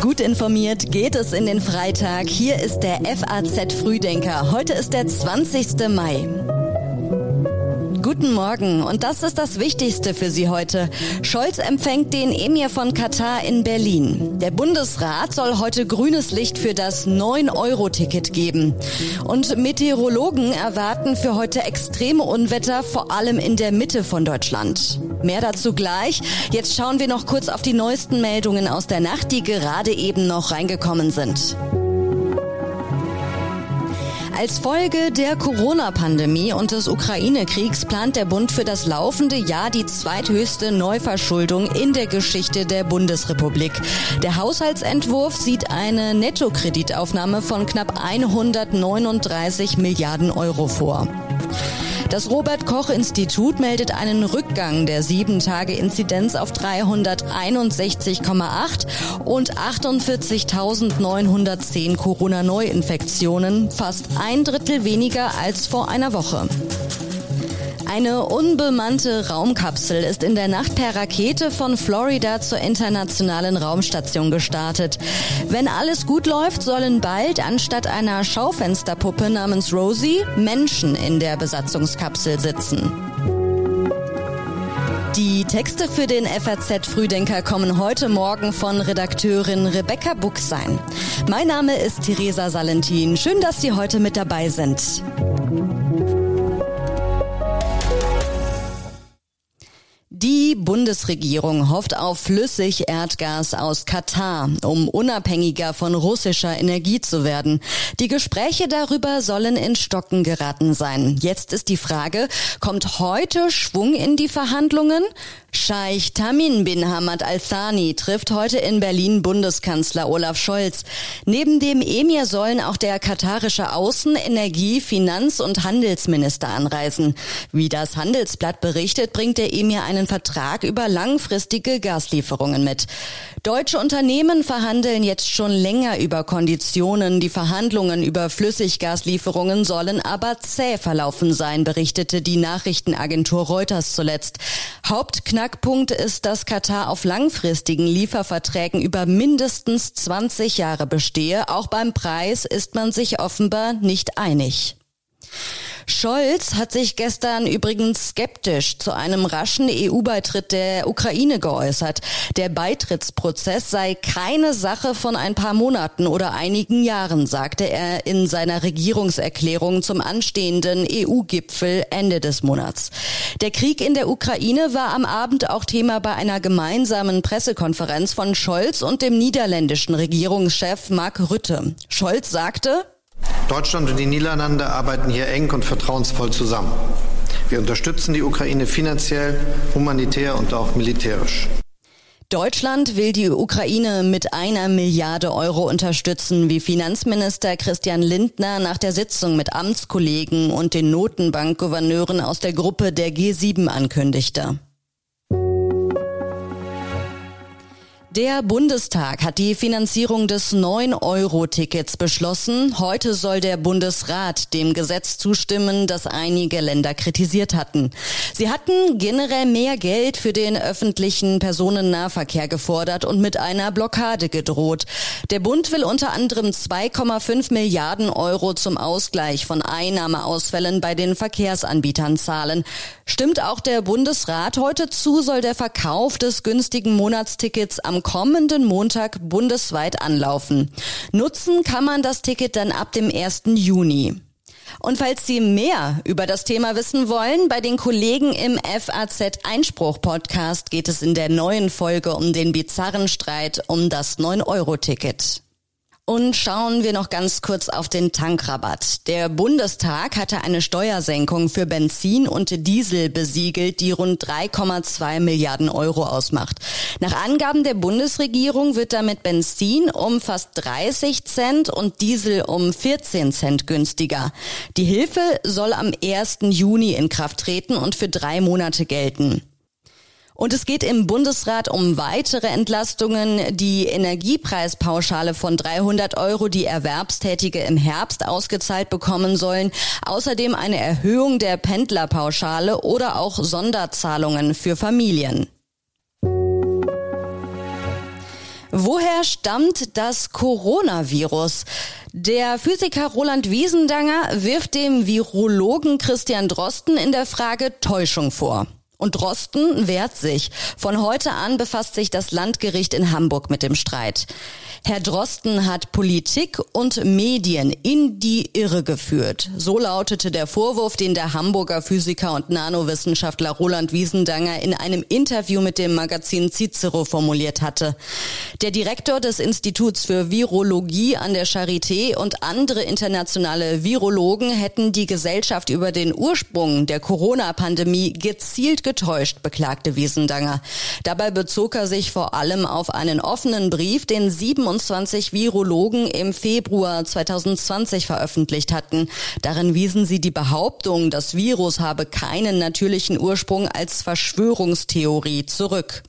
Gut informiert geht es in den Freitag. Hier ist der FAZ Frühdenker. Heute ist der 20. Mai. Guten Morgen und das ist das Wichtigste für Sie heute. Scholz empfängt den Emir von Katar in Berlin. Der Bundesrat soll heute grünes Licht für das 9-Euro-Ticket geben. Und Meteorologen erwarten für heute extreme Unwetter, vor allem in der Mitte von Deutschland. Mehr dazu gleich. Jetzt schauen wir noch kurz auf die neuesten Meldungen aus der Nacht, die gerade eben noch reingekommen sind. Als Folge der Corona-Pandemie und des Ukraine-Kriegs plant der Bund für das laufende Jahr die zweithöchste Neuverschuldung in der Geschichte der Bundesrepublik. Der Haushaltsentwurf sieht eine Nettokreditaufnahme von knapp 139 Milliarden Euro vor. Das Robert Koch Institut meldet einen Rückgang der 7-Tage-Inzidenz auf 361,8 und 48.910 Corona-Neuinfektionen, fast ein Drittel weniger als vor einer Woche. Eine unbemannte Raumkapsel ist in der Nacht per Rakete von Florida zur internationalen Raumstation gestartet. Wenn alles gut läuft, sollen bald anstatt einer Schaufensterpuppe namens Rosie Menschen in der Besatzungskapsel sitzen. Die Texte für den FAZ Frühdenker kommen heute Morgen von Redakteurin Rebecca Buchsein. Mein Name ist Theresa Salentin. Schön, dass Sie heute mit dabei sind. Die Bundesregierung hofft auf Flüssig-Erdgas aus Katar, um unabhängiger von russischer Energie zu werden. Die Gespräche darüber sollen in Stocken geraten sein. Jetzt ist die Frage, kommt heute Schwung in die Verhandlungen? Scheich Tamin bin Hamad Al-Thani trifft heute in Berlin Bundeskanzler Olaf Scholz. Neben dem Emir sollen auch der katarische Außen-, Energie-, Finanz- und Handelsminister anreisen. Wie das Handelsblatt berichtet, bringt der Emir einen Vertrag über langfristige Gaslieferungen mit. Deutsche Unternehmen verhandeln jetzt schon länger über Konditionen. Die Verhandlungen über Flüssiggaslieferungen sollen aber zäh verlaufen sein, berichtete die Nachrichtenagentur Reuters zuletzt. Hauptknackpunkt ist, dass Katar auf langfristigen Lieferverträgen über mindestens 20 Jahre bestehe. Auch beim Preis ist man sich offenbar nicht einig. Scholz hat sich gestern übrigens skeptisch zu einem raschen EU-Beitritt der Ukraine geäußert. Der Beitrittsprozess sei keine Sache von ein paar Monaten oder einigen Jahren, sagte er in seiner Regierungserklärung zum anstehenden EU-Gipfel Ende des Monats. Der Krieg in der Ukraine war am Abend auch Thema bei einer gemeinsamen Pressekonferenz von Scholz und dem niederländischen Regierungschef Mark Rütte. Scholz sagte, Deutschland und die Niederlande arbeiten hier eng und vertrauensvoll zusammen. Wir unterstützen die Ukraine finanziell, humanitär und auch militärisch. Deutschland will die Ukraine mit einer Milliarde Euro unterstützen, wie Finanzminister Christian Lindner nach der Sitzung mit Amtskollegen und den Notenbankgouverneuren aus der Gruppe der G7 ankündigte. Der Bundestag hat die Finanzierung des 9-Euro-Tickets beschlossen. Heute soll der Bundesrat dem Gesetz zustimmen, das einige Länder kritisiert hatten. Sie hatten generell mehr Geld für den öffentlichen Personennahverkehr gefordert und mit einer Blockade gedroht. Der Bund will unter anderem 2,5 Milliarden Euro zum Ausgleich von Einnahmeausfällen bei den Verkehrsanbietern zahlen. Stimmt auch der Bundesrat heute zu, soll der Verkauf des günstigen Monatstickets am kommenden Montag bundesweit anlaufen. Nutzen kann man das Ticket dann ab dem 1. Juni. Und falls Sie mehr über das Thema wissen wollen, bei den Kollegen im FAZ Einspruch Podcast geht es in der neuen Folge um den bizarren Streit um das 9-Euro-Ticket. Und schauen wir noch ganz kurz auf den Tankrabatt. Der Bundestag hatte eine Steuersenkung für Benzin und Diesel besiegelt, die rund 3,2 Milliarden Euro ausmacht. Nach Angaben der Bundesregierung wird damit Benzin um fast 30 Cent und Diesel um 14 Cent günstiger. Die Hilfe soll am 1. Juni in Kraft treten und für drei Monate gelten. Und es geht im Bundesrat um weitere Entlastungen. Die Energiepreispauschale von 300 Euro, die Erwerbstätige im Herbst ausgezahlt bekommen sollen. Außerdem eine Erhöhung der Pendlerpauschale oder auch Sonderzahlungen für Familien. Woher stammt das Coronavirus? Der Physiker Roland Wiesendanger wirft dem Virologen Christian Drosten in der Frage Täuschung vor. Und Drosten wehrt sich. Von heute an befasst sich das Landgericht in Hamburg mit dem Streit. Herr Drosten hat Politik und Medien in die Irre geführt. So lautete der Vorwurf, den der Hamburger Physiker und Nanowissenschaftler Roland Wiesendanger in einem Interview mit dem Magazin Cicero formuliert hatte. Der Direktor des Instituts für Virologie an der Charité und andere internationale Virologen hätten die Gesellschaft über den Ursprung der Corona-Pandemie gezielt getäuscht, beklagte Wiesendanger. Dabei bezog er sich vor allem auf einen offenen Brief, den 27 Virologen im Februar 2020 veröffentlicht hatten. Darin wiesen sie die Behauptung, das Virus habe keinen natürlichen Ursprung als Verschwörungstheorie zurück.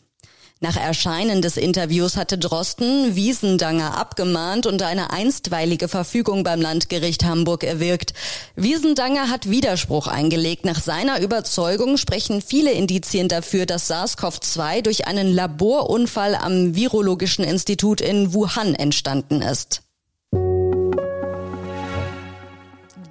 Nach Erscheinen des Interviews hatte Drosten Wiesendanger abgemahnt und eine einstweilige Verfügung beim Landgericht Hamburg erwirkt. Wiesendanger hat Widerspruch eingelegt. Nach seiner Überzeugung sprechen viele Indizien dafür, dass SARS-CoV-2 durch einen Laborunfall am Virologischen Institut in Wuhan entstanden ist.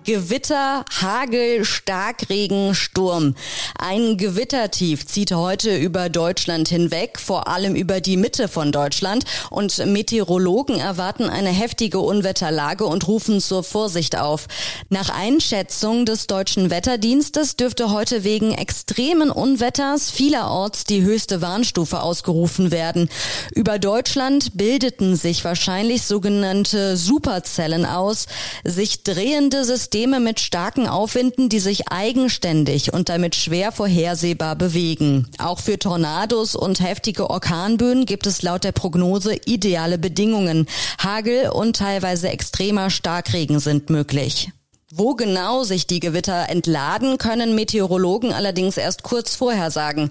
Gewitter, Hagel, Starkregen, Sturm. Ein Gewittertief zieht heute über Deutschland hinweg, vor allem über die Mitte von Deutschland. Und Meteorologen erwarten eine heftige Unwetterlage und rufen zur Vorsicht auf. Nach Einschätzung des deutschen Wetterdienstes dürfte heute wegen extremen Unwetters vielerorts die höchste Warnstufe ausgerufen werden. Über Deutschland bildeten sich wahrscheinlich sogenannte Superzellen aus, sich drehende Systeme Systeme mit starken Aufwinden, die sich eigenständig und damit schwer vorhersehbar bewegen. Auch für Tornados und heftige Orkanböen gibt es laut der Prognose ideale Bedingungen. Hagel und teilweise extremer Starkregen sind möglich. Wo genau sich die Gewitter entladen, können Meteorologen allerdings erst kurz vorher sagen.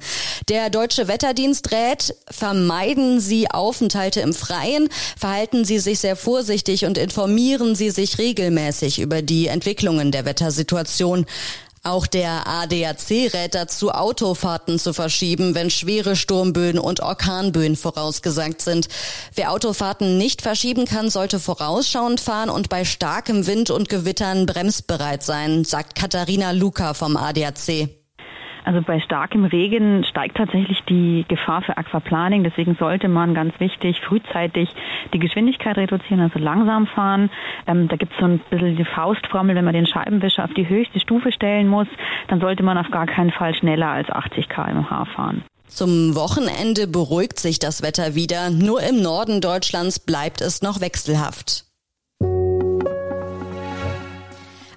Der deutsche Wetterdienst rät, vermeiden Sie Aufenthalte im Freien, verhalten Sie sich sehr vorsichtig und informieren Sie sich regelmäßig über die Entwicklungen der Wettersituation. Auch der ADAC rät dazu, Autofahrten zu verschieben, wenn schwere Sturmböen und Orkanböen vorausgesagt sind. Wer Autofahrten nicht verschieben kann, sollte vorausschauend fahren und bei starkem Wind und Gewittern bremsbereit sein, sagt Katharina Luca vom ADAC. Also bei starkem Regen steigt tatsächlich die Gefahr für Aquaplaning. Deswegen sollte man ganz wichtig frühzeitig die Geschwindigkeit reduzieren, also langsam fahren. Ähm, da gibt es so ein bisschen die Faustformel, wenn man den Scheibenwischer auf die höchste Stufe stellen muss, dann sollte man auf gar keinen Fall schneller als 80 km/h fahren. Zum Wochenende beruhigt sich das Wetter wieder. Nur im Norden Deutschlands bleibt es noch wechselhaft.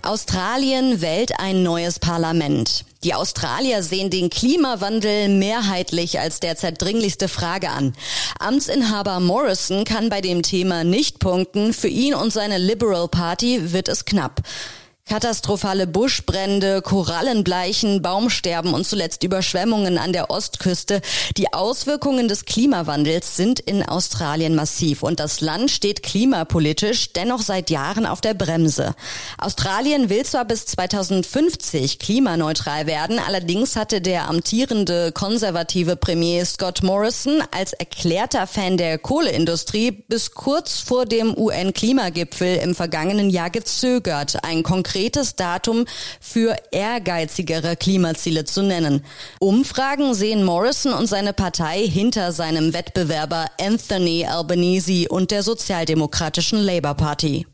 Australien wählt ein neues Parlament. Die Australier sehen den Klimawandel mehrheitlich als derzeit dringlichste Frage an. Amtsinhaber Morrison kann bei dem Thema nicht punkten. Für ihn und seine Liberal Party wird es knapp. Katastrophale Buschbrände, Korallenbleichen, Baumsterben und zuletzt Überschwemmungen an der Ostküste. Die Auswirkungen des Klimawandels sind in Australien massiv und das Land steht klimapolitisch dennoch seit Jahren auf der Bremse. Australien will zwar bis 2050 klimaneutral werden, allerdings hatte der amtierende konservative Premier Scott Morrison als erklärter Fan der Kohleindustrie bis kurz vor dem UN-Klimagipfel im vergangenen Jahr gezögert, ein konkretes konkretes Datum für ehrgeizigere Klimaziele zu nennen. Umfragen sehen Morrison und seine Partei hinter seinem Wettbewerber Anthony Albanese und der sozialdemokratischen Labour Party.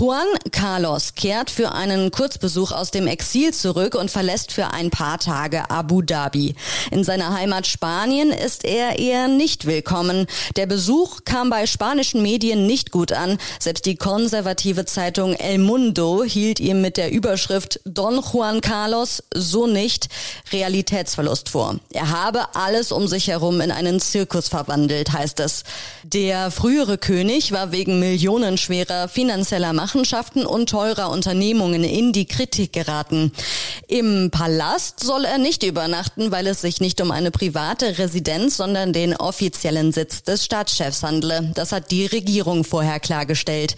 Juan Carlos kehrt für einen Kurzbesuch aus dem Exil zurück und verlässt für ein paar Tage Abu Dhabi. In seiner Heimat Spanien ist er eher nicht willkommen. Der Besuch kam bei spanischen Medien nicht gut an. Selbst die konservative Zeitung El Mundo hielt ihm mit der Überschrift Don Juan Carlos so nicht Realitätsverlust vor. Er habe alles um sich herum in einen Zirkus verwandelt, heißt es. Der frühere König war wegen millionenschwerer finanzieller Macht Machenschaften und teurer Unternehmungen in die Kritik geraten. Im Palast soll er nicht übernachten, weil es sich nicht um eine private Residenz, sondern den offiziellen Sitz des Staatschefs handle. Das hat die Regierung vorher klargestellt.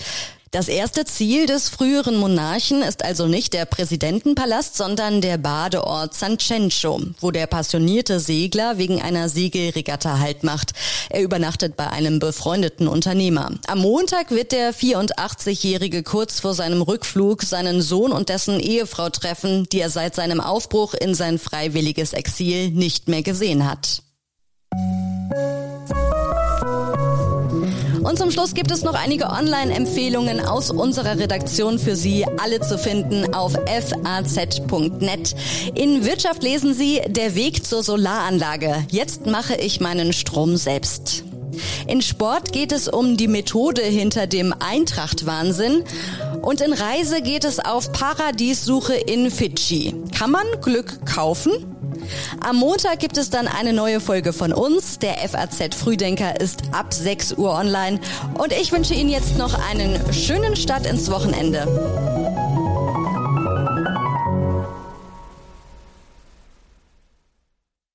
Das erste Ziel des früheren Monarchen ist also nicht der Präsidentenpalast, sondern der Badeort San Cencio, wo der passionierte Segler wegen einer Segelregatta Halt macht. Er übernachtet bei einem befreundeten Unternehmer. Am Montag wird der 84-Jährige kurz vor seinem Rückflug seinen Sohn und dessen Ehefrau treffen, die er seit seinem Aufbruch in sein freiwilliges Exil nicht mehr gesehen hat. Und zum Schluss gibt es noch einige Online-Empfehlungen aus unserer Redaktion für Sie, alle zu finden auf faz.net. In Wirtschaft lesen Sie Der Weg zur Solaranlage. Jetzt mache ich meinen Strom selbst. In Sport geht es um die Methode hinter dem Eintracht-Wahnsinn. Und in Reise geht es auf Paradiessuche in Fidschi. Kann man Glück kaufen? Am Montag gibt es dann eine neue Folge von uns. Der FAZ Frühdenker ist ab 6 Uhr online. Und ich wünsche Ihnen jetzt noch einen schönen Start ins Wochenende.